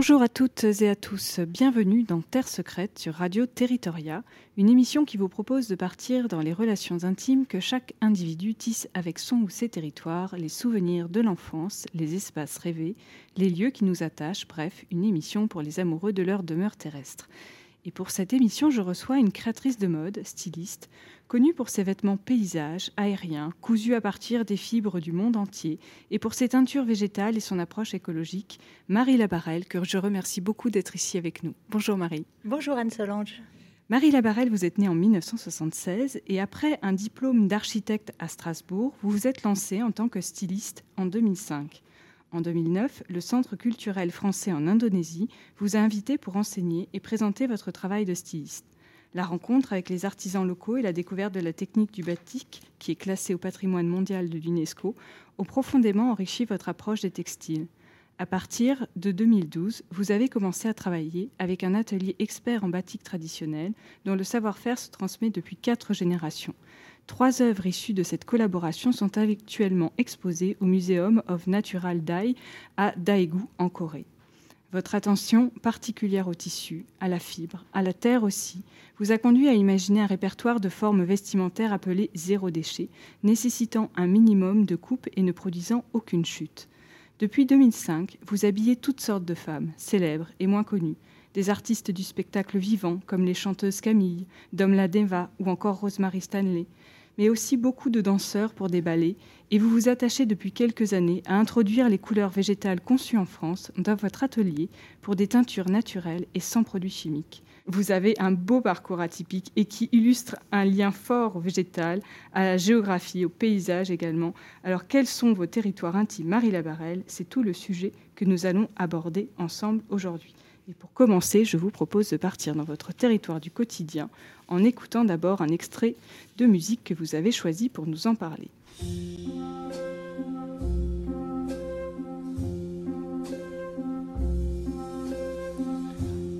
Bonjour à toutes et à tous, bienvenue dans Terre secrète sur Radio Territoria, une émission qui vous propose de partir dans les relations intimes que chaque individu tisse avec son ou ses territoires, les souvenirs de l'enfance, les espaces rêvés, les lieux qui nous attachent, bref, une émission pour les amoureux de leur demeure terrestre. Et pour cette émission, je reçois une créatrice de mode, styliste, connue pour ses vêtements paysages, aériens, cousus à partir des fibres du monde entier, et pour ses teintures végétales et son approche écologique, Marie Labarelle, que je remercie beaucoup d'être ici avec nous. Bonjour Marie. Bonjour Anne-Solange. Marie Labarelle, vous êtes née en 1976 et après un diplôme d'architecte à Strasbourg, vous vous êtes lancée en tant que styliste en 2005. En 2009, le Centre culturel français en Indonésie vous a invité pour enseigner et présenter votre travail de styliste. La rencontre avec les artisans locaux et la découverte de la technique du batik, qui est classée au patrimoine mondial de l'UNESCO, ont profondément enrichi votre approche des textiles. À partir de 2012, vous avez commencé à travailler avec un atelier expert en batik traditionnel dont le savoir-faire se transmet depuis quatre générations. Trois œuvres issues de cette collaboration sont actuellement exposées au Museum of Natural Dye à Daegu, en Corée. Votre attention particulière au tissu, à la fibre, à la terre aussi, vous a conduit à imaginer un répertoire de formes vestimentaires appelé zéro déchet, nécessitant un minimum de coupe et ne produisant aucune chute. Depuis 2005, vous habillez toutes sortes de femmes, célèbres et moins connues, des artistes du spectacle vivant comme les chanteuses Camille, Domla Deva ou encore Rosemary Stanley, mais aussi beaucoup de danseurs pour des ballets, et vous vous attachez depuis quelques années à introduire les couleurs végétales conçues en France dans votre atelier pour des teintures naturelles et sans produits chimiques. Vous avez un beau parcours atypique et qui illustre un lien fort au végétal, à la géographie, au paysage également. Alors quels sont vos territoires intimes, Marie Labarelle C'est tout le sujet que nous allons aborder ensemble aujourd'hui. Et pour commencer, je vous propose de partir dans votre territoire du quotidien en écoutant d'abord un extrait de musique que vous avez choisi pour nous en parler.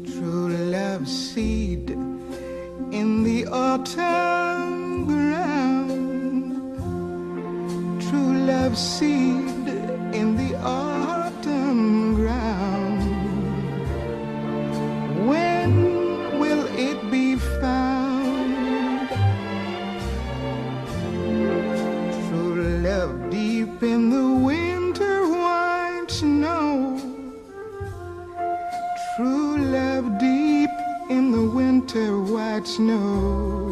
True love seed in the autumn ground. True love seed in the autumn winter white snow.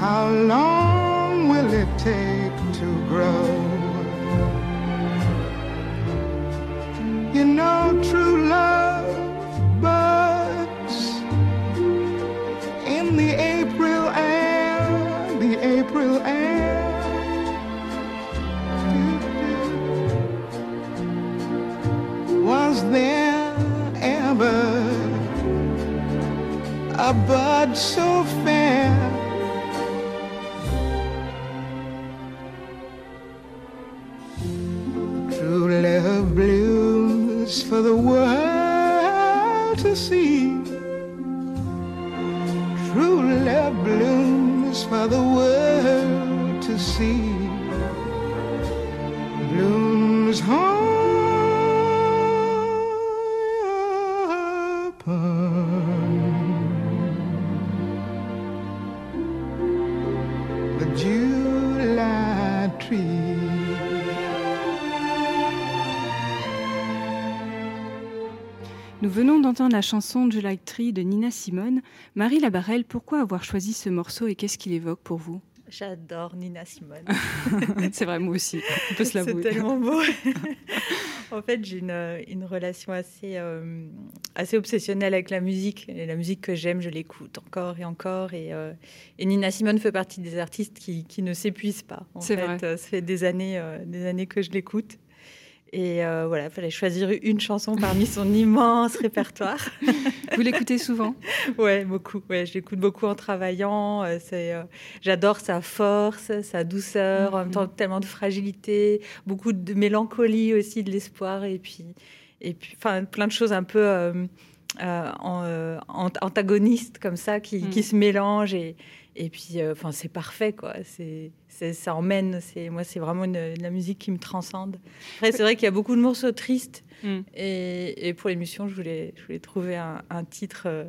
How long will it take to grow? Nous venons d'entendre la chanson July Tree de Nina Simone. Marie Labarelle, pourquoi avoir choisi ce morceau et qu'est-ce qu'il évoque pour vous? J'adore Nina Simone. C'est vrai, moi aussi, on peut se C'est l'avouer. tellement beau. en fait, j'ai une, une relation assez, euh, assez obsessionnelle avec la musique. Et la musique que j'aime, je l'écoute encore et encore. Et, euh, et Nina Simone fait partie des artistes qui, qui ne s'épuisent pas. En C'est fait, vrai. Euh, Ça fait des années, euh, des années que je l'écoute. Et euh, voilà, il fallait choisir une chanson parmi son immense répertoire. Vous l'écoutez souvent? Ouais, beaucoup. Ouais, je l'écoute beaucoup en travaillant. Euh, c'est, euh, j'adore sa force, sa douceur, en même temps tellement de fragilité, beaucoup de mélancolie aussi, de l'espoir, et puis, et puis, enfin, plein de choses un peu antagonistes comme ça qui, qui se mélangent et et puis, euh, enfin, c'est parfait, quoi. C'est, ça emmène. C'est moi, c'est vraiment la musique qui me transcende. Après, c'est vrai qu'il y a beaucoup de morceaux tristes. Mm. Et, pour l'émission, je voulais, je voulais trouver un, titre. Euh,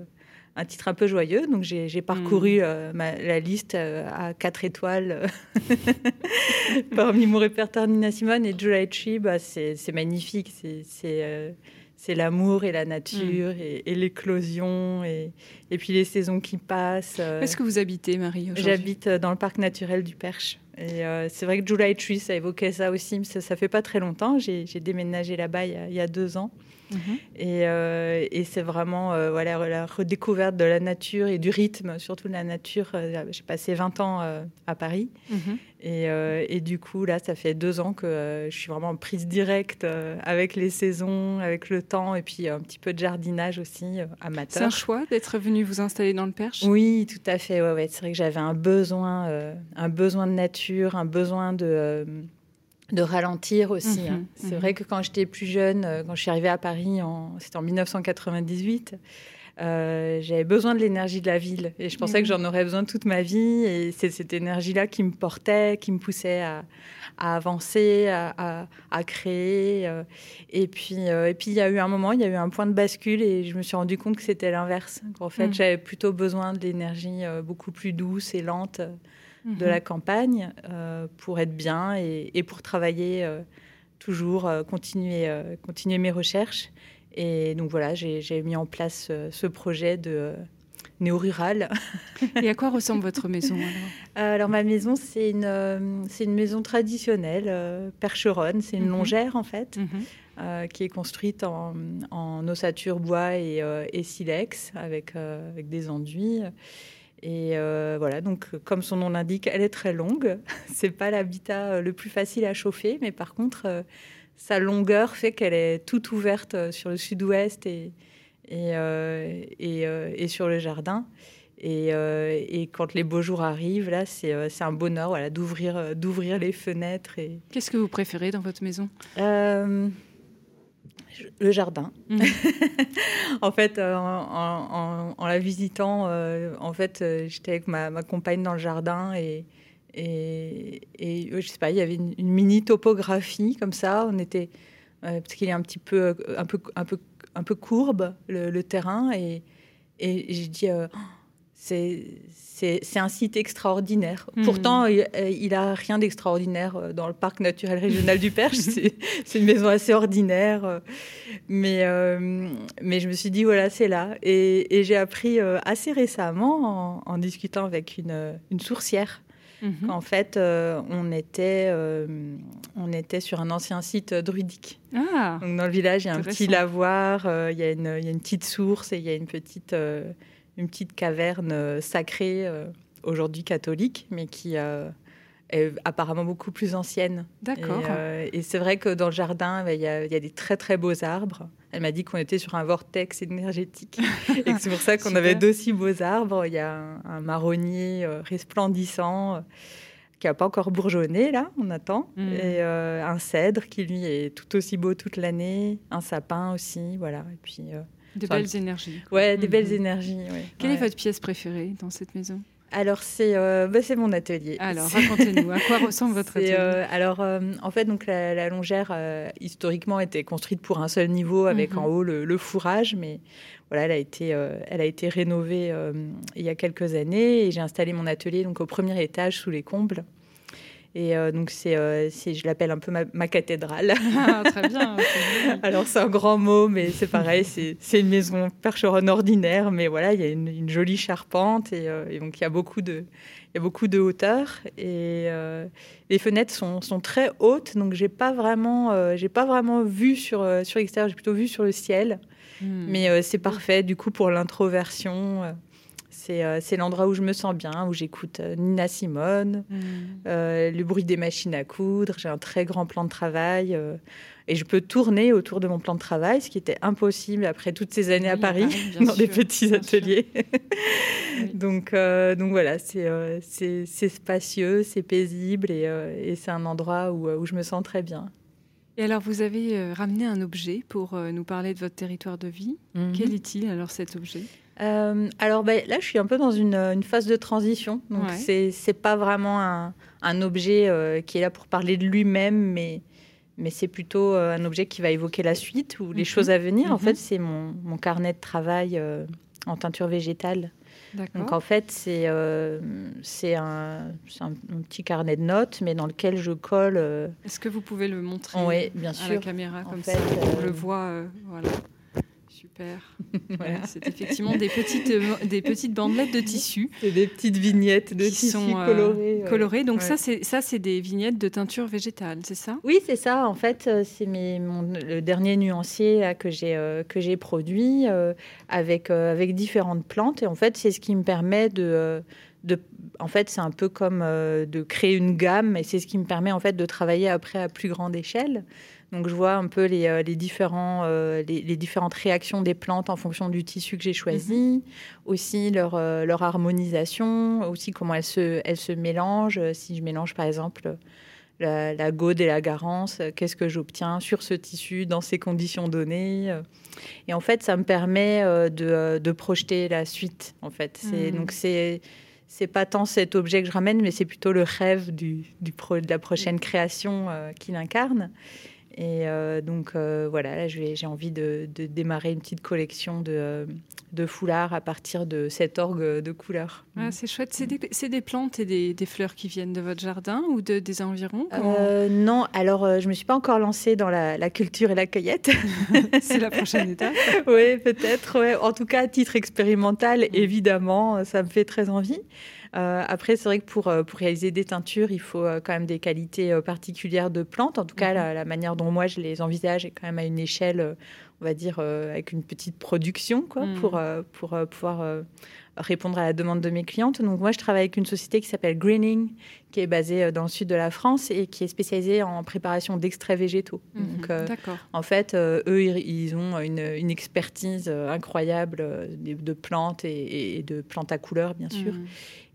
un titre un peu joyeux, donc j'ai, parcouru mm. euh, la liste à quatre étoiles parmi mon répertoire Nina Simone et July Tree. Bah, c'est, magnifique, c'est, c'est l'amour et la nature mm. et, l'éclosion et, et, puis les saisons qui passent. Euh. Est-ce que vous habitez, Marie J'habite euh, dans le parc naturel du Perche. Et euh, c'est vrai que July Tree, ça évoquait ça aussi, mais ça, ça fait pas très longtemps. J'ai déménagé là-bas il, y a deux ans. Mhm. Euh, et, c'est vraiment voilà, la redécouverte de la nature et du rythme, surtout de la nature. J'ai passé 20 ans à Paris. Mhm. Et, du coup, là, ça fait deux ans que je suis vraiment en prise directe avec les saisons, avec le temps et puis un petit peu de jardinage aussi amateur. C'est un choix d'être venu vous installer dans le Perche? Oui, tout à fait. Ouais, ouais. C'est vrai que j'avais un besoin, un besoin de nature, un besoin de de ralentir aussi. Hein. Mhm, c'est mhm. vrai que quand j'étais plus jeune, euh, quand je suis arrivée à Paris, c'était en 1998, euh, j'avais besoin de l'énergie de la ville et je pensais que j'en aurais besoin toute ma vie et c'est cette énergie-là qui me portait, qui me poussait à, avancer, à, créer. Euh. et puis, et puis il y a eu un moment, il y a eu un point de bascule et je me suis rendu compte que c'était l'inverse. En fait, mhm. j'avais plutôt besoin de l'énergie beaucoup plus douce et lente de la mhm. campagne euh, pour être bien et, pour travailler euh, toujours, euh, continuer, continuer mes recherches. Et donc voilà, j'ai mis en place ce projet de néo-rural. Et à quoi ressemble votre maison alors, ma maison, c'est une, c'est une maison traditionnelle, percheronne. C'est une mhm. longère en fait, mhm. qui est construite en, en ossature bois et, et silex avec, avec des enduits. Et euh, voilà, donc comme son nom l'indique, elle est très longue. C'est pas l'habitat euh, le plus facile à chauffer, mais par contre, euh, sa longueur fait qu'elle est toute ouverte sur le sud-ouest et, et, et, sur le jardin. Et, quand les beaux jours arrivent, là, c'est un bonheur voilà, d'ouvrir les fenêtres. Et... Qu'est-ce que vous préférez dans votre maison? Le jardin. Mhm. en fait, euh, en, la visitant, euh, en fait, euh, j'étais avec ma, compagne dans le jardin et, et, je sais pas, il y avait une, mini topographie comme ça. On était parce qu'il est un petit peu, un peu, un peu, un peu courbe le, terrain et, et j'ai dit. Oh, c'est un site extraordinaire. Hmm. Pourtant, il n'a rien d'extraordinaire euh, dans le parc naturel régional du Perche. c'est une maison assez ordinaire. Euh, mais, euh, mais je me suis dit, voilà, c'est là. Et, j'ai appris assez récemment, en, discutant avec une, une sourcière, mhm. qu'en fait, on, était, on était sur un ancien site druidique. Ah, Donc, dans le village, il y a un petit lavoir, il, y a une, il y a une petite source et il y a une petite une petite caverne euh, sacrée, euh, aujourd'hui catholique, mais qui euh, est apparemment beaucoup plus ancienne. D'accord. Et, c'est vrai que dans le jardin, bah, il y, a, des très très beaux arbres. Elle m'a dit qu'on était sur un vortex énergétique et c'est pour ça qu'on avait d'aussi beaux arbres. Il y a un, marronnier resplendissant qui n'a pas encore bourgeonné, là, on attend. Hmm. Et un cèdre qui, lui, est tout aussi beau toute l'année. Un sapin aussi, voilà. Et puis, des belles énergies. Ouais, des belles énergies. Quelle est votre pièce préférée dans cette maison? Alors c'est euh, bah, c'est mon atelier. Alors racontez-nous à quoi ressemble votre atelier. Euh, alors euh, en fait donc la, longère historiquement était construite pour un seul niveau avec mhm. en haut le, fourrage, mais voilà elle a été elle a été rénovée il y a quelques années et j'ai installé mon atelier donc au premier étage sous les combles. Et euh, donc, euh, c'est, je l'appelle un peu ma, cathédrale. Ah, très bien. Alors, c'est un grand mot, mais c'est pareil. C'est, une maison percheronne ordinaire, mais voilà, il y a une, jolie charpente et, euh, et, donc il y a beaucoup de, il y a beaucoup de hauteur et les fenêtres sont, sont, très hautes, donc j'ai pas vraiment, j'ai pas vraiment vu sur sur l'extérieur. J'ai plutôt vu sur le ciel, hmm. mais c'est parfait du coup pour l'introversion C'est l'endroit où je me sens bien, où j'écoute Nina Simone, Mm. le bruit des machines à coudre. J'ai un très grand plan de travail et je peux tourner autour de mon plan de travail, ce qui était impossible après toutes ces années Oui, à Paris, Paris, bien dans des petits ateliers. Oui. donc, euh, donc voilà, c'est euh, spacieux, c'est paisible et, euh, et c'est un endroit où, où je me sens très bien. Et alors, vous avez euh, ramené un objet pour euh, nous parler de votre territoire de vie. Mhm. Quel est-il alors cet objet? Euh, alors ben, là, je suis un peu dans une, une phase de transition. Donc Ouais. c'est c'est pas vraiment un, un objet euh, qui est là pour parler de lui-même, mais, mais c'est plutôt euh, un objet qui va évoquer la suite ou les Mhm. choses à venir. En Mhm. fait, c'est mon, mon carnet de travail en teinture végétale. Donc en fait, c'est euh, un, petit carnet de notes, mais dans lequel je colle. euh, Est-ce que vous pouvez le montrer Oui, bien à la caméra En comme fait, ça On le voit, voilà. Super. Voilà. C'est effectivement des petites, euh, des petites bandelettes de tissu C'est des petites vignettes de qui tissu sont euh, colorées. Donc Ouais. ça, c'est ça, c'est des vignettes de teinture végétale, c'est ça? Oui, c'est ça. En fait, euh, c'est mes- mon- le dernier nuancier là, que j'ai euh, que j'ai produit euh, avec avec différentes plantes. Et en fait, c'est ce qui me permet de de. En fait, c'est un peu comme euh, de créer une gamme, et c'est ce qui me permet en fait de travailler après à plus grande échelle. Donc, je vois un peu les, euh, les différents euh, les, les différentes réactions des plantes en fonction du tissu que j'ai choisi, aussi leur euh, leur harmonisation, aussi comment elles se elles se mélangent. Si je mélange par exemple la, la gaude et la garance, qu'est-ce que j'obtiens sur ce tissu dans ces conditions données. Et en fait, ça me permet de, de projeter la suite. En fait, c'est Mhm. donc c'est c'est pas tant cet objet que je ramène, mais c'est plutôt le rêve du, du pro- de la prochaine création euh, qu'il incarne. Et euh, donc euh, voilà, j'ai envie de, de démarrer une petite collection de, euh, de foulards à partir de cet orgue de couleurs. Ah, C'est chouette. C'est des, plantes et des, des fleurs qui viennent de votre jardin ou de, des environs? Comment- non, alors je me suis pas encore lancée dans la, la culture et la cueillette. C'est la prochaine étape. oui, peut-être. ouais. En tout cas, à titre expérimental, évidemment, ça me fait très envie. Euh, après, c'est vrai que pour, euh, pour réaliser des teintures, il faut euh, quand même des qualités particulières de plantes. En tout cas, Mhm. la, la manière dont moi je les envisage est quand même à une échelle, on va dire, avec une petite production, quoi, Mhm. pour, pour pouvoir répondre à la demande de mes clientes. Donc, moi, je travaille avec une société qui s'appelle Greening, qui est basée dans le sud de la France et qui est spécialisée en préparation d'extraits végétaux. Donc, euh, D'accord. en fait, euh, eux, ils, ont une, une expertise incroyable de, de plantes et, et de plantes à couleurs, bien sûr. Mhm.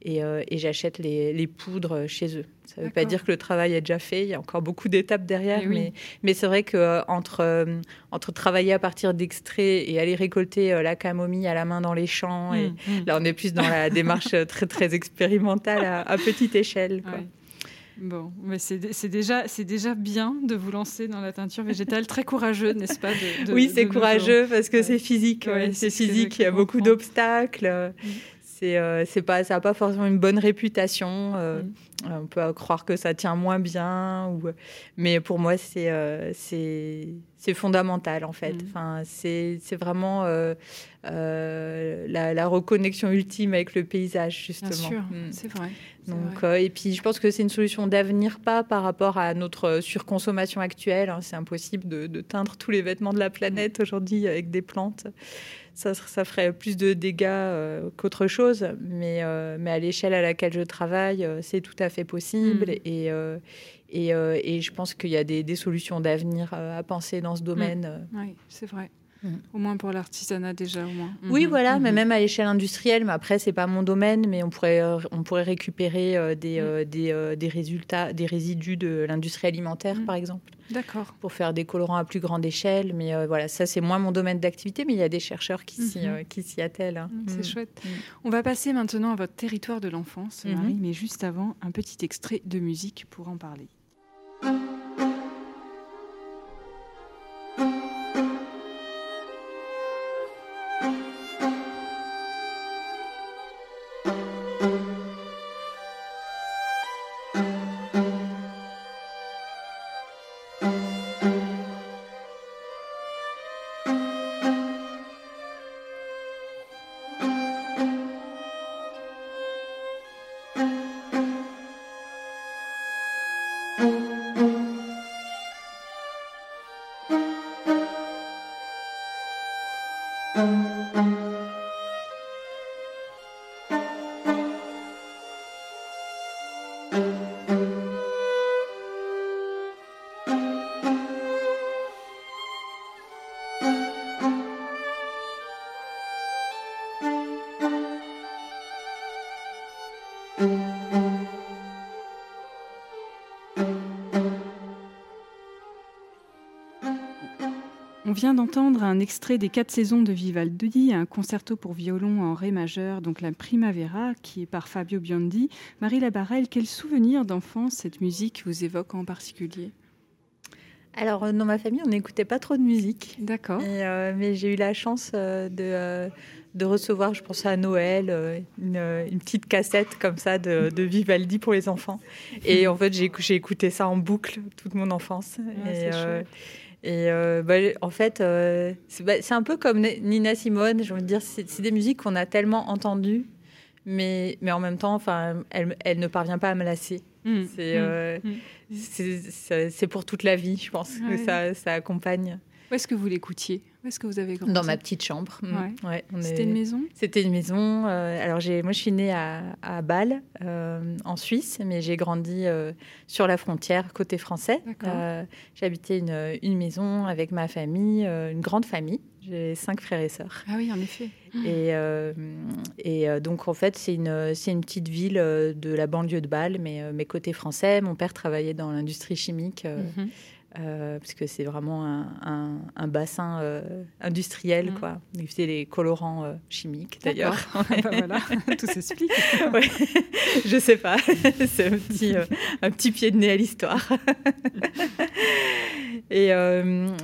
Et, euh, et j'achète les, les poudres chez eux. Ça ne veut pas dire que le travail est déjà fait. Il y a encore beaucoup d'étapes derrière. Eh oui. Mais, c'est vrai que euh, entre, euh, entre travailler à partir d'extraits et aller récolter la camomille à la main dans les champs, et Mhm. Mhm. là, on est plus dans la démarche très, très expérimentale à, à petite échelle. quoi. Ouais. Bon, mais c'est dé- c'est déjà, bien de vous lancer dans la teinture végétale. Très courageux, n'est-ce pas de- de- oui, c'est courageux parce que c'est physique. Ouais, ouais, c'est c'est ce que physique. Il y a beaucoup d'obstacles. C'est euh, c'est pas, ça n'a pas forcément une bonne réputation. euh, Mm. euh, on peut croire que ça tient moins bien. Ou... Mais pour moi, c'est c'est c'est fondamental en fait. Mm. Enfin, c'est vraiment euh, euh, la, la reconnexion ultime avec le paysage, Bien justement. sûr, Mm. c'est vrai. Donc, vrai. euh, et puis, je pense que c'est une solution d'avenir, pas par rapport à notre surconsommation actuelle. hein. C'est impossible de, de teindre tous les vêtements de la planète aujourd'hui avec des plantes. Ça, ça ferait plus de dégâts qu'autre chose. Mais, mais à l'échelle à laquelle je travaille, c'est tout à fait possible. Mm. Et, et, euh, et je pense qu'il y a des, des solutions d'avenir euh, à penser dans ce domaine. euh. Oui, c'est vrai. Au moins pour l'artisanat déjà, au moins. Oui, Mhm, voilà, mais mhm. même à l'échelle industrielle, mais après, c'est pas mon domaine, mais on pourrait, euh, on pourrait récupérer euh, des, Mm. euh, des, euh, des résultats, des résidus de l'industrie alimentaire, Mm. par exemple, D'accord. pour faire des colorants à plus grande échelle. Mais euh, voilà, ça, c'est moins mon domaine d'activité, mais il y a des chercheurs qui s'y s'y attellent. hein. Mm, C'est chouette. On va passer maintenant à votre territoire de l'enfance. Marie, mais juste avant, un petit extrait de musique pour en parler. On vient d'entendre un extrait des quatre saisons de Vivaldi, un concerto pour violon en ré majeur, donc la Primavera, qui est par Fabio Biondi. Marie Labarelle, quel souvenir d'enfance cette musique vous évoque en particulier? Alors, euh, dans ma famille, on n'écoutait pas trop de musique. D'accord. Euh, mais j'ai eu la chance euh, de, de, recevoir, je pense à Noël, une, une, petite cassette comme ça de, de, Vivaldi pour les enfants. Et en fait, j'ai écouté ça en boucle toute mon enfance. Ah, et, et euh, bah, en fait, euh, bah, c'est un peu comme Nina Simone. Je veux dire, c'est des musiques qu'on a tellement entendues, mais, mais en même temps, enfin, elle, elle ne parvient pas à me lasser. Mmh. Euh, mmh. C'est c'est pour toute la vie, je pense, que ça, ça accompagne. Où est-ce que vous l'écoutiez? Où est-ce que vous avez grandi? Dans ma petite chambre. Mm. Ouais. C'était une maison? C'était une maison. Euh, alors, moi, je suis née à, à Bâle, euh, en Suisse, mais j'ai grandi euh, sur la frontière, côté français. J'habitais une, une, maison avec ma famille, une grande famille. J'ai cinq frères et sœurs. Ah oui, en effet. Et, et donc, en fait, c'est une, une petite ville de la banlieue de Bâle, mais, mais côté français. Mon père travaillait dans l'industrie chimique. Mm-hmm. Euh, parce que c'est vraiment un, un, bassin euh, industriel. Mm. Quoi. Faisait des colorants euh, chimiques, d'ailleurs. Ah bah voilà, tout s'explique. ouais. Je sais pas, c'est un petit, un petit pied de nez à l'histoire. Et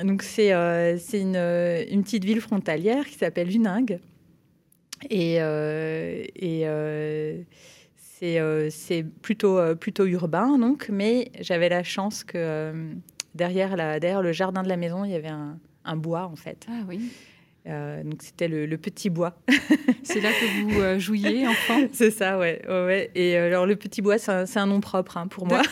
donc, c'est une, une, petite ville frontalière qui s'appelle Luningue. Et, et c'est plutôt, plutôt urbain, donc, mais j'avais la chance que derrière, la, derrière le jardin de la maison, il y avait un, un bois, en fait. Ah oui. Euh, donc c'était le, le, petit bois. c'est là que vous euh, jouiez enfant C'est ça, ouais, ouais, ouais, Et euh, alors le petit bois, c'est un, un, nom propre hein, pour moi.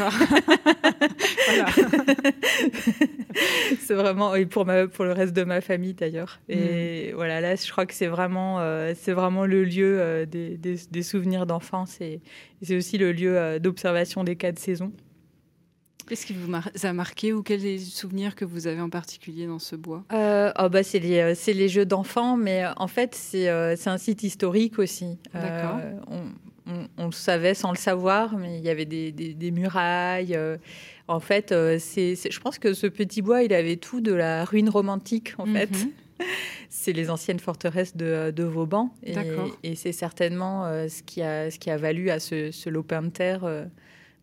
c'est vraiment, et pour, ma, pour le reste de ma famille d'ailleurs. Et mm. voilà, là, je crois que c'est vraiment, c'est vraiment le lieu des, des, des, souvenirs d'enfance et c'est aussi le lieu d'observation des quatre saisons. Qu'est-ce qui vous a marqué ou quels souvenirs que vous avez en particulier dans ce bois? Euh, oh bah c'est les, euh, les, jeux d'enfants, mais euh, en fait, c'est un site historique aussi. D'accord. On, on, le savait sans le savoir, mais il y avait des, des, murailles. en fait, c'est, je pense que ce petit bois, il avait tout de la ruine romantique, en fait. Mhm. c'est les anciennes forteresses de, de Vauban. Et, et c'est certainement ce, qui a, ce qui a valu à ce, ce lopin de terre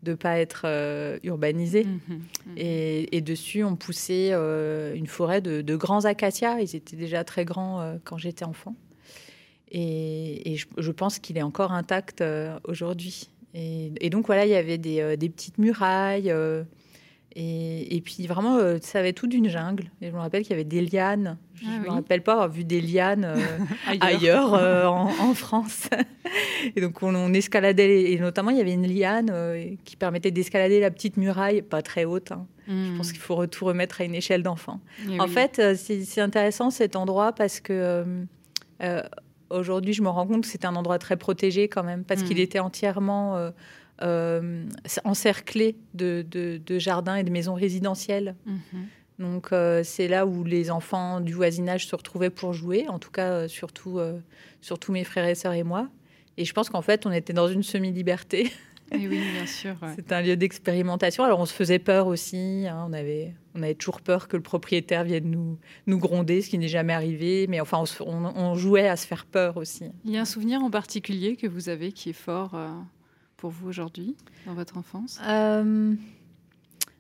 de ne pas être euh, urbanisé. Mmh, mmh, mmh. Et, dessus, on poussait euh, une forêt de, grands acacias. Ils étaient déjà très grands euh, quand j'étais enfant. Et, je, pense qu'il est encore intact aujourd'hui. Et, donc, voilà, il y avait des, des petites murailles. Et, puis vraiment, euh, ça avait tout d'une jungle. Et je me rappelle qu'il y avait des lianes. Je ne ah me rappelle pas avoir vu des lianes euh, ailleurs, euh, en, France. et donc on, escaladait, et notamment il y avait une liane qui permettait d'escalader la petite muraille, pas très haute. Hein. Je pense hmm. qu'il faut tout remettre à une échelle d'enfant. Eh en fait, c'est intéressant cet endroit parce que aujourd'hui je me rends compte que c'était un endroit très protégé quand même, parce hmm. qu'il était entièrement euh, encerclé de, de, jardins et de maisons résidentielles. Mhm. Donc euh, c'est là où les enfants du voisinage se retrouvaient pour jouer, en tout cas euh, surtout, surtout mes frères et sœurs et moi. Et je pense qu'en fait on était dans une semi-liberté. oui, bien sûr. C'est un lieu d'expérimentation. Alors on se faisait peur aussi. Hein. on, avait, on avait toujours peur que le propriétaire vienne nous, nous gronder, ce qui n'est jamais arrivé. Mais enfin, on, on, jouait à se faire peur aussi. Il y a un souvenir en particulier que vous avez qui est fort pour vous aujourd'hui, dans votre enfance euh,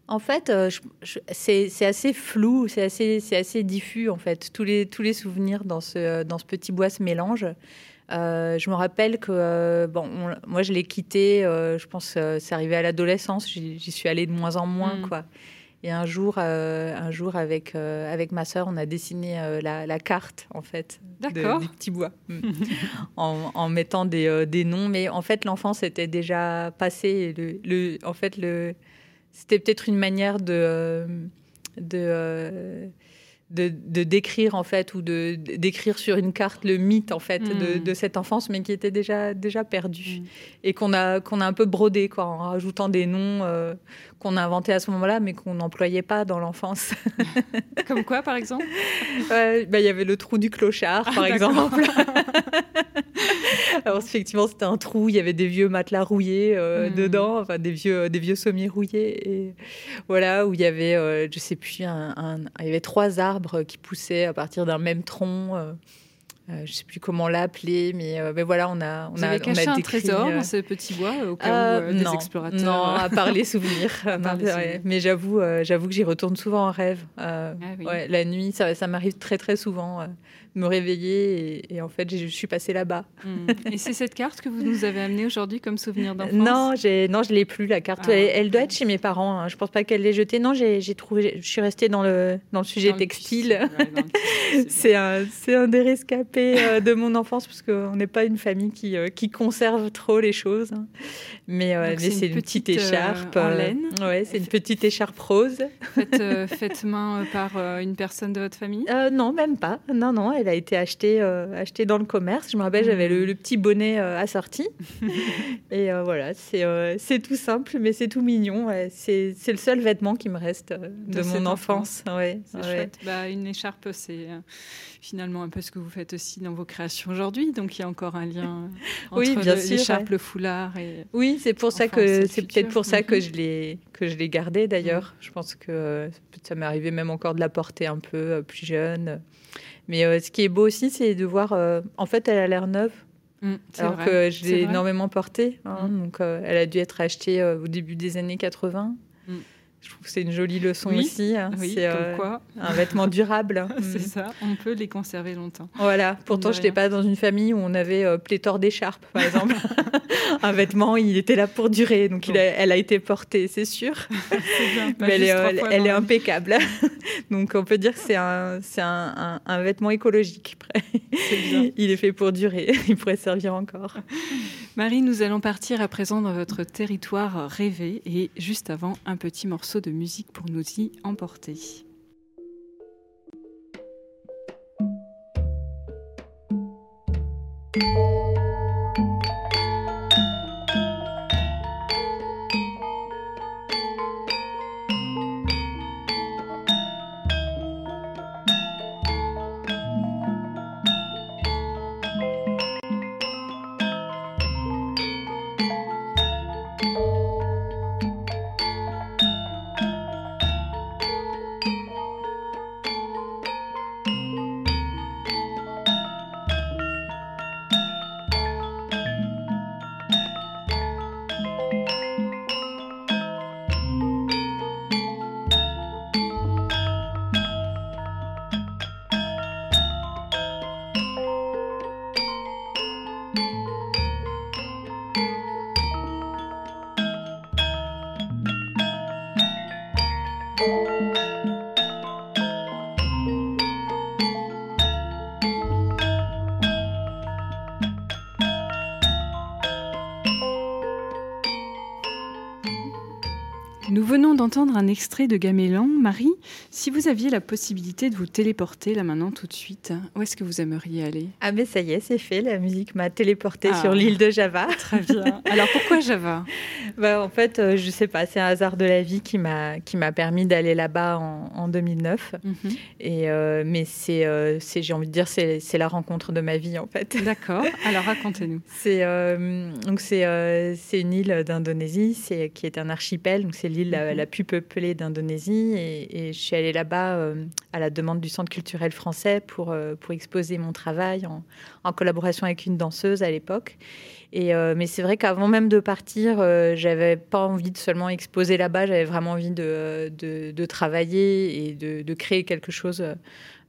En fait, euh, c'est assez flou, c'est assez, assez diffus, en fait. Tous les, tous les souvenirs dans ce, dans ce petit bois se mélangent. Euh, je me rappelle que bon, moi je l'ai quitté, je pense c'est arrivé à l'adolescence, j'y suis allée de moins en moins. Mm. quoi. Et un jour, euh, un jour avec, euh, avec ma sœur, on a dessiné euh, la, carte, en fait, du petit bois, mm. en, mettant des, des, noms. Mais en fait, l'enfance était déjà passée. Le, le, en fait, le, c'était peut-être une manière de... de de, décrire en fait ou de d'écrire sur une carte le mythe en fait de, mm. cette enfance mais qui était déjà déjà perdu mm. et qu'on a qu'on a un peu brodé quoi en rajoutant des noms euh, qu'on a inventés à ce moment-là mais qu'on n'employait pas dans l'enfance. Comme quoi par exemple? Bah, il y avait le trou du clochard par ah, exemple Alors effectivement, c'était un trou, il y avait des vieux matelas rouillés euh, Mm. dedans, enfin des vieux, des vieux sommiers rouillés. Et voilà, où il y avait, euh, je sais plus, un, un- il y avait trois arbres qui poussaient à partir d'un même tronc. euh, euh, je sais plus comment l'appeler, mais, euh, mais voilà, on a, on Vous a, avez on a caché un trésor dans ce petit bois au cas où euh, des non, explorateurs. Non, à part les souvenirs. À part part- les ouais. souvenirs. Mais j'avoue, j'avoue que j'y retourne souvent en rêve. Ah oui. ouais, la nuit, ça, ça m'arrive très très souvent me réveiller et, et en fait, je suis passée là-bas. Hmm. Et c'est cette carte que vous nous avez amenée aujourd'hui comme souvenir d'enfance? Non, non, je l'ai plus la carte. Ah. elle, elle doit être chez mes parents. hein. Je pense pas qu'elle l'ait jetée. Non, j'ai, trouvé. Je suis restée dans le dans le sujet Dans textile. ouais, C'est un, c'est un des rescapés euh, de mon enfance parce qu'on n'est pas une famille qui, euh, qui conserve trop les choses. hein. Mais, euh, c'est une une petite euh, écharpe. en euh, laine. Ouais, c'est une petite écharpe rose. Faites, euh, faites main euh, par euh, une personne de votre famille? Euh, non, même pas. Non, non, elle a été achetée, euh, achetée dans le commerce. Je me rappelle, j'avais le, le petit bonnet euh, assorti. Et euh, voilà, c'est tout simple, mais c'est tout mignon. ouais. C'est le seul vêtement qui me reste de, mon enfance. Ouais, C'est ouais. chouette. Bah, une écharpe, c'est finalement un peu ce que vous faites aussi dans vos créations aujourd'hui. Donc il y a encore un lien Oui, entre sûr, l'écharpe, le foulard et. Oui, c'est pour ça Enfance que c'est peut-être pour ça que Mhm. je l'ai que je l'ai gardé d'ailleurs. Je pense que ça m'est arrivé même encore de la porter un peu plus jeune. Mais euh, ce qui est beau aussi, c'est de voir. euh, en fait, elle a l'air neuve. C'est Alors vrai. que je l'ai énormément portée. hein. Mm. Donc, euh, elle a dû être achetée au début des années 80. Mm. Je trouve que c'est une jolie leçon Oui. aussi. hein. Oui, c'est euh, quoi, un vêtement durable. c'est Mm. ça, on peut les conserver longtemps. Voilà. Pourtant, je n'étais pas dans une famille où on avait euh, pléthore d'écharpes, par exemple. un vêtement, il était là pour durer. Donc, il Bon. a- elle a été portée, c'est sûr. C'est bien. Bah, Mais elle est, elle est impeccable. donc, on peut dire que c'est un, c'est un, un- un vêtement écologique. Il est fait pour durer. Il pourrait servir encore. Marie, nous allons partir à présent dans votre territoire rêvé et juste avant, un petit morceau de musique pour nous y emporter. D'entendre un extrait de Gamélan. Marie, si vous aviez la possibilité de vous téléporter là maintenant tout de suite, où est-ce que vous aimeriez aller? Ah, mais ça y est, c'est fait. La musique m'a téléportée Ah. sur l'île de Java. Très bien. Alors pourquoi Java? Bah, en fait, euh, je sais pas, c'est un hasard de la vie qui m'a permis d'aller là-bas en, en 2009. Mhm. Et euh, mais c'est euh, j'ai envie de dire c'est la rencontre de ma vie en fait. D'accord. Alors racontez-nous. C'est euh, donc c'est euh, c'est une île d'Indonésie, qui est un archipel, donc c'est l'île la, Mhm. la plus peuplée d'Indonésie et, et je suis allée là-bas euh, à la demande du Centre culturel français pour euh, pour exposer mon travail en, en collaboration avec une danseuse à l'époque. Et euh, mais c'est vrai qu'avant même de partir, j'avais pas envie de seulement exposer là-bas, j'avais vraiment envie de, de, de travailler et de, de créer quelque chose.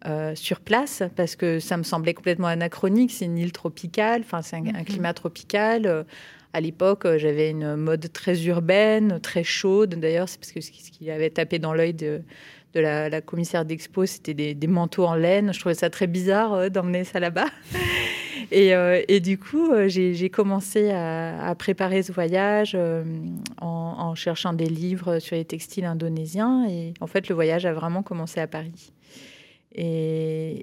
euh, sur place parce que ça me semblait complètement anachronique. C'est une île tropicale, enfin c'est un, un Mhm. climat tropical. Euh, À l'époque, euh, j'avais une mode très urbaine, très chaude. D'ailleurs, c'est parce que ce qui avait tapé dans l'œil de, la, commissaire d'expo, c'était des, manteaux en laine. Je trouvais ça très bizarre euh, d'emmener ça là-bas. Et, euh, et du coup, j'ai commencé à, préparer ce voyage en cherchant des livres sur les textiles indonésiens. Et en fait, le voyage a vraiment commencé à Paris. Et,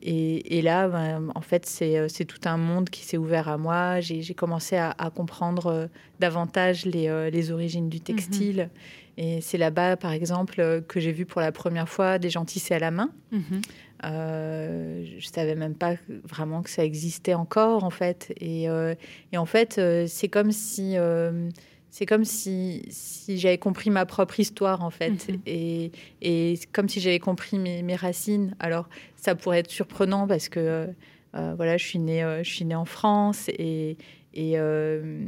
et- et là, ben, en fait, c'est euh, c'est tout un monde qui s'est ouvert à moi. J'ai commencé à, à comprendre euh, davantage les, euh, les origines du textile. Et c'est là-bas, par exemple, que j'ai vu pour la première fois des gens tissés à la main. Mhm. Euh, je savais même pas vraiment que ça existait encore en fait. Et, euh, et en fait, c'est comme si c'est comme si, si j'avais compris ma propre histoire en fait, Mhm. et, et comme si j'avais compris mes, mes racines. Alors ça pourrait être surprenant parce que euh, voilà, je suis née, euh, je suis née en France et et, euh,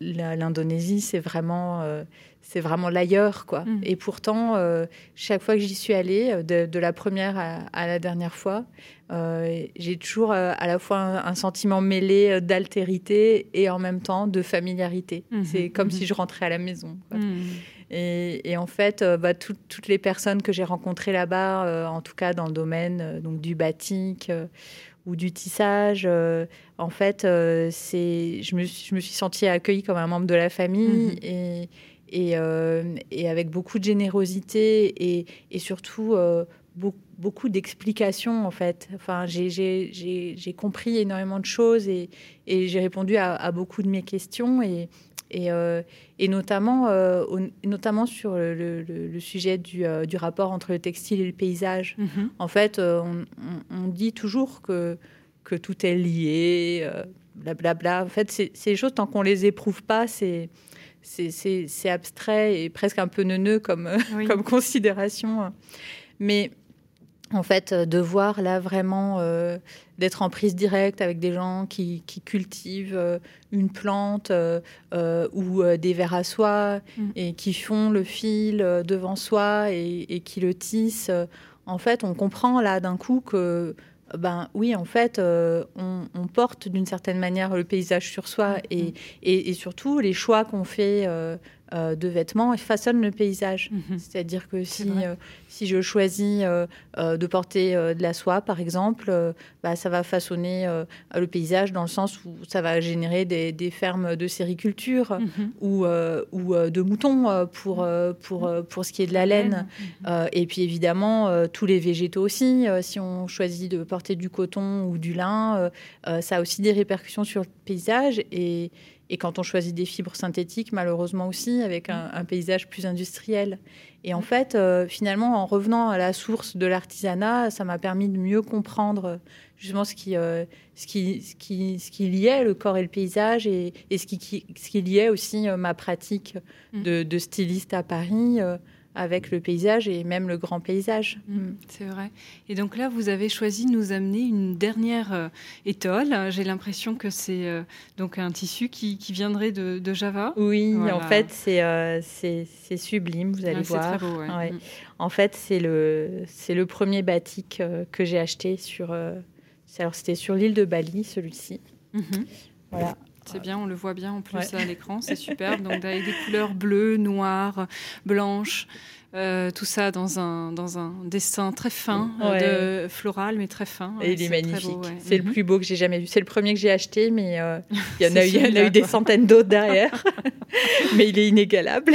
l'Indonésie c'est vraiment euh, c'est vraiment l'ailleurs quoi. Mhm. Et pourtant euh, chaque fois que j'y suis allée, euh, de, de la première à, à la dernière fois, euh, j'ai toujours euh, à la fois un, un sentiment mêlé d'altérité et en même temps de familiarité. Mhm, C'est comme mhm. si je rentrais à la maison. quoi. Mhm. Et, et en fait, bah, tout- toutes les personnes que j'ai rencontrées là-bas, en tout cas dans le domaine donc du batik ou du tissage, euh, en fait, euh, c'est, je, me, suis- je me suis sentie accueillie comme un membre de la famille et, et, euh, et avec beaucoup de générosité et, et surtout euh, beau- beaucoup d'explications en fait. Enfin, j'ai- compris énormément de choses et, et j'ai répondu à, à beaucoup de mes questions et, et, euh, et notamment, euh, au- notamment sur le, le- le- le sujet du, euh, du rapport entre le textile et le paysage. Mhm. En fait, on, on- on dit toujours que, que tout est lié, blablabla. En fait, c'est c'est des choses, tant qu'on les éprouve pas, c'est c'est- abstrait et presque un peu neuneux comme, euh, Oui. comme considération. Mais en fait, euh, de voir là vraiment euh, d'être en prise directe avec des gens qui, qui cultivent euh, une plante euh, ou des vers à soie Mm. et qui font le fil devant soi et, et qui le tissent. en fait, on comprend là d'un coup que, ben oui, en fait, euh, on, on porte d'une certaine manière le paysage sur soi et, et, et surtout les choix qu'on fait euh, euh, de vêtements façonnent le paysage. Mhm. C'est-à-dire que si, euh, si je choisis euh, de porter de la soie, par exemple, bah, ça va façonner le paysage dans le sens où ça va générer des, des fermes de sériculture Mhm. ou, ou de moutons pour, pour, pour ce qui est de la laine. Euh, et puis évidemment, tous les végétaux aussi. Si on choisit de porter du coton ou du lin, ça a aussi des répercussions sur le paysage. Et, et quand on choisit des fibres synthétiques, malheureusement aussi, avec un, un paysage plus industriel. Et en fait, euh, finalement, en revenant à la source de l'artisanat, ça m'a permis de mieux comprendre euh, justement ce qui, euh, ce qui, ce qui, ce qui liait le corps et le paysage et, et ce, qui, qui- ce qui liait aussi ma pratique de, de styliste à Paris euh, avec le paysage et même le grand paysage. Mm, C'est vrai. Et donc là, vous avez choisi de nous amener une dernière euh, étole. J'ai l'impression que c'est euh, donc un tissu qui, qui viendrait de, de Java. Oui, Voilà. en fait, c'est euh, c'est c'est sublime, vous allez Ouais, c'est voir. très beau, ouais. Ouais. Mm. En fait, c'est le, c'est le premier batik euh, que j'ai acheté sur. alors, c'était sur l'île de Bali, celui-ci. Mhm. Voilà. C'est bien, on le voit bien en plus Ouais. à l'écran, c'est superbe. Donc avec des couleurs bleues, noires, blanches, euh, tout ça dans un, dans un dessin très fin, euh, de floral mais très fin. Et Ouais, il est magnifique. C'est le Mhm. plus beau que j'ai jamais vu. C'est le premier que j'ai acheté, mais euh, il y en a eu, en a des centaines d'autres derrière. mais il est inégalable.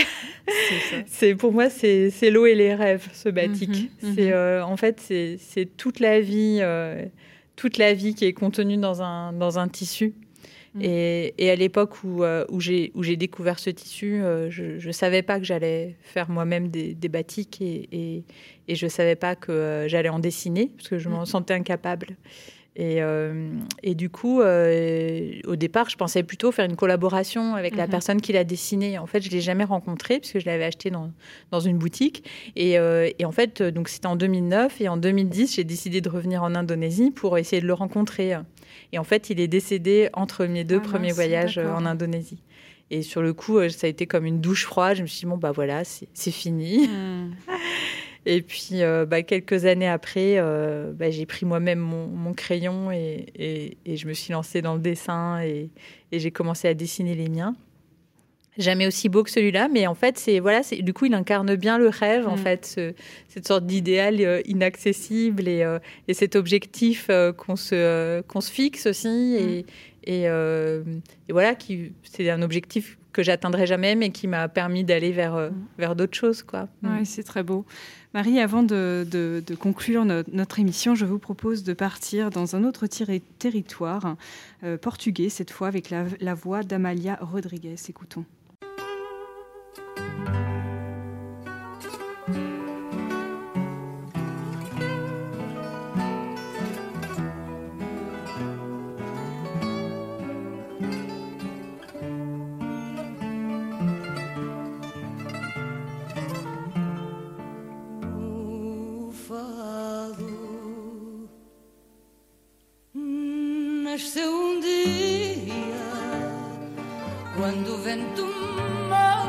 C'est pour moi, c'est l'eau et les rêves, ce batik. Mhm, C'est mhm. euh, en fait, c'est toute la vie, toute la vie qui est contenue dans un dans un tissu. Mhm. Et, et à l'époque où, euh, où j'ai découvert ce tissu, euh, je ne savais pas que j'allais faire moi-même des, des batiks et, et, et je savais pas que euh, j'allais en dessiner parce que je m'en Mhm. sentais incapable. Et, euh, et du coup, euh, au départ, je pensais plutôt faire une collaboration avec la Mhm. personne qui l'a dessiné. En fait, je l'ai jamais rencontré puisque je l'avais acheté dans, dans une boutique. Et, euh, et en fait, donc c'était en 2009 et en 2010, j'ai décidé de revenir en Indonésie pour essayer de le rencontrer. Et en fait, il est décédé entre mes deux Ah, premiers voyages en Indonésie. Et sur le coup, ça a été comme une douche froide. Je me suis dit, bon, bah voilà, c'est fini. Mm. Et puis, euh, bah, quelques années après, euh, bah, j'ai pris moi-même mon, mon crayon et, et- et je me suis lancée dans le dessin et, et j'ai commencé à dessiner les miens. Jamais aussi beau que celui-là, mais en fait, c'est voilà, c'est du coup, il incarne bien le rêve, en Mm. fait, ce- cette sorte d'idéal euh, inaccessible et, et cet objectif qu'on se qu'on se fixe aussi euh, et voilà, qui c'est un objectif que j'atteindrai jamais, mais qui m'a permis d'aller vers euh, Mm. vers d'autres choses, quoi. Mm. Ouais, c'est très beau. Marie, avant de, de- de conclure no- notre émission, je vous propose de partir dans un autre territoire, euh, portugais cette fois, avec la, la voix d'Amalia Rodriguez. Écoutons. Nasceu um dia quando o vento mal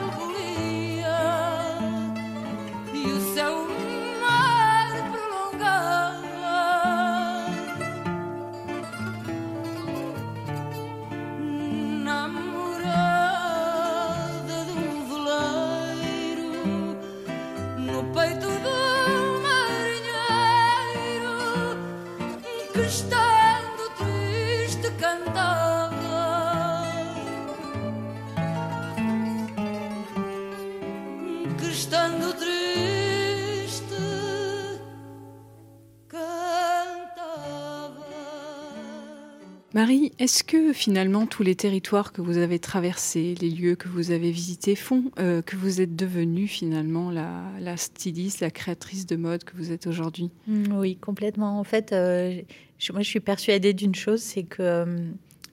est-ce que finalement tous les territoires que vous avez traversés, les lieux que vous avez visités font euh, que vous êtes devenue finalement la, la styliste, la créatrice de mode que vous êtes aujourd'hui? Mm, Oui, complètement. En fait, euh, je- moi, je suis persuadée d'une chose, c'est que euh,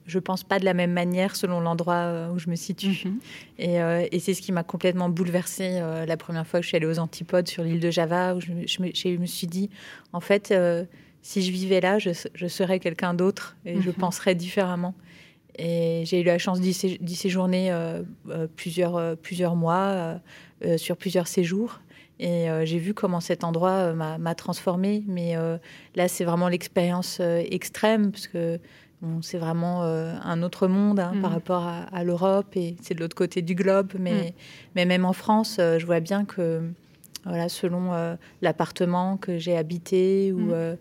je pense pas de la même manière selon l'endroit euh, où je me situe. Mhm. Et, euh, et c'est ce qui m'a complètement bouleversée euh, la première fois que je suis allée aux Antipodes sur l'île de Java, où je, me- je me, je me suis dit, en fait, euh, si je vivais là, je, je serais quelqu'un d'autre et je Mhm. penserais différemment. Et j'ai eu la chance d'y sé- d'y séjourner euh, euh, plusieurs, euh, plusieurs mois, euh, sur plusieurs séjours. Et euh, j'ai vu comment cet endroit m'a transformée. Mais là, c'est vraiment l'expérience extrême, parce que bon, c'est vraiment un autre monde hein, par Mhm. rapport à, à l'Europe, et c'est de l'autre côté du globe. Mais, mais même en France, je vois bien que, voilà, selon l'appartement que j'ai habité ou, Mhm.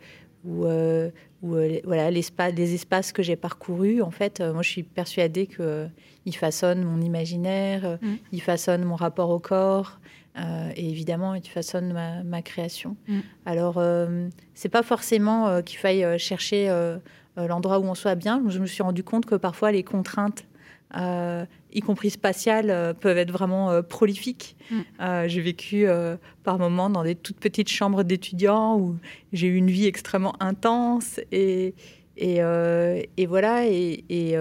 Ou, euh, ou, euh, voilà, l'espace, les espaces que j'ai parcourus, en fait, euh, moi, je suis persuadée qu'ils façonnent mon imaginaire, Mhm. ils façonnent mon rapport au corps. et évidemment, ils façonnent ma, ma création. Mhm. Alors, c'est pas forcément qu'il faille chercher l'endroit où on soit bien. Je me suis rendu compte que parfois les contraintes, euh, y compris spatiales, euh, peuvent être vraiment euh, prolifiques. Mm. J'ai vécu par moments dans des toutes petites chambres d'étudiants où j'ai eu une vie extrêmement intense et, et, et voilà. Et, et,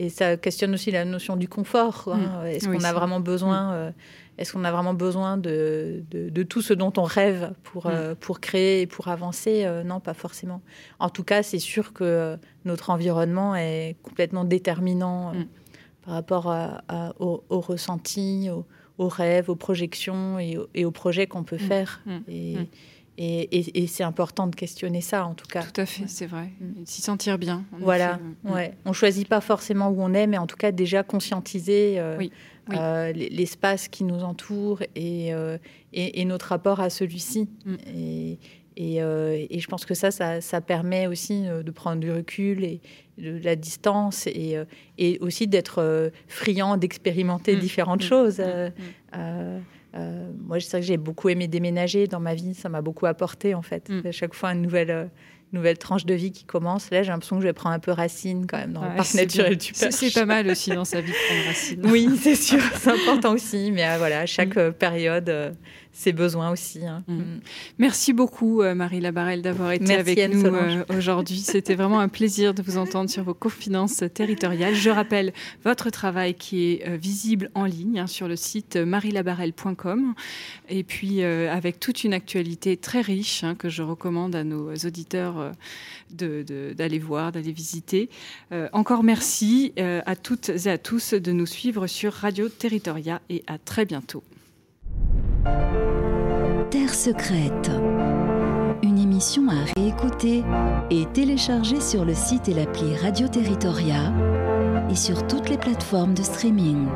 et ça questionne aussi la notion du confort. hein. Est-ce Oui, qu'on a vraiment besoin euh, est-ce qu'on a vraiment besoin de, de, de tout ce dont on rêve pour, Mm. euh, pour créer et pour avancer? Euh, Non, pas forcément. En tout cas, c'est sûr que euh, notre environnement est complètement déterminant Mm. par rapport à, à- au, au ressenti, au- aux rêves, aux projections et, au- et aux projets qu'on peut Mm. faire. Et, et, et- et c'est important de questionner ça, en tout cas. Tout à fait, Ouais. c'est vrai. S'y sentir bien. en Voilà, effet, ouais. On choisit pas forcément où on est, mais en tout cas déjà conscientiser euh, Oui, oui. euh, l'espace qui nous entoure et, euh, et, et notre rapport à celui-ci. Mm. Et, et, euh, et je pense que ça, ça, ça permet aussi de prendre du recul et de la distance et, et aussi d'être friand d'expérimenter Mm. différentes Mm. choses. Euh, euh, moi, je sais que j'ai beaucoup aimé déménager dans ma vie. Ça m'a beaucoup apporté, en fait. À chaque fois, une nouvelle, euh, nouvelle tranche de vie qui commence. Là, j'ai l'impression que je vais prendre un peu racine quand même dans Ouais, le parc c'est naturel du Perche. c'est pas mal aussi dans sa vie de prendre racine. Oui, c'est sûr, c'est important aussi. Mais euh, voilà, à chaque Mm. euh, période, euh, ses besoins aussi. hein. Mm. Mm. Merci beaucoup, euh, Marie Labarelle, d'avoir été Merci, avec Anne nous euh, aujourd'hui. C'était vraiment un plaisir de vous entendre sur vos confidences territoriales. Je rappelle votre travail qui est euh, visible en ligne hein, sur le site marielabarelle.com et puis avec toute une actualité très riche hein, que je recommande à nos auditeurs de- de- d'aller voir, d'aller visiter. Encore merci à toutes et à tous de nous suivre sur Radio Territoria et à très bientôt. Terre secrète. Une émission à réécouter et télécharger sur le site et l'appli Radio Territoria et sur toutes les plateformes de streaming.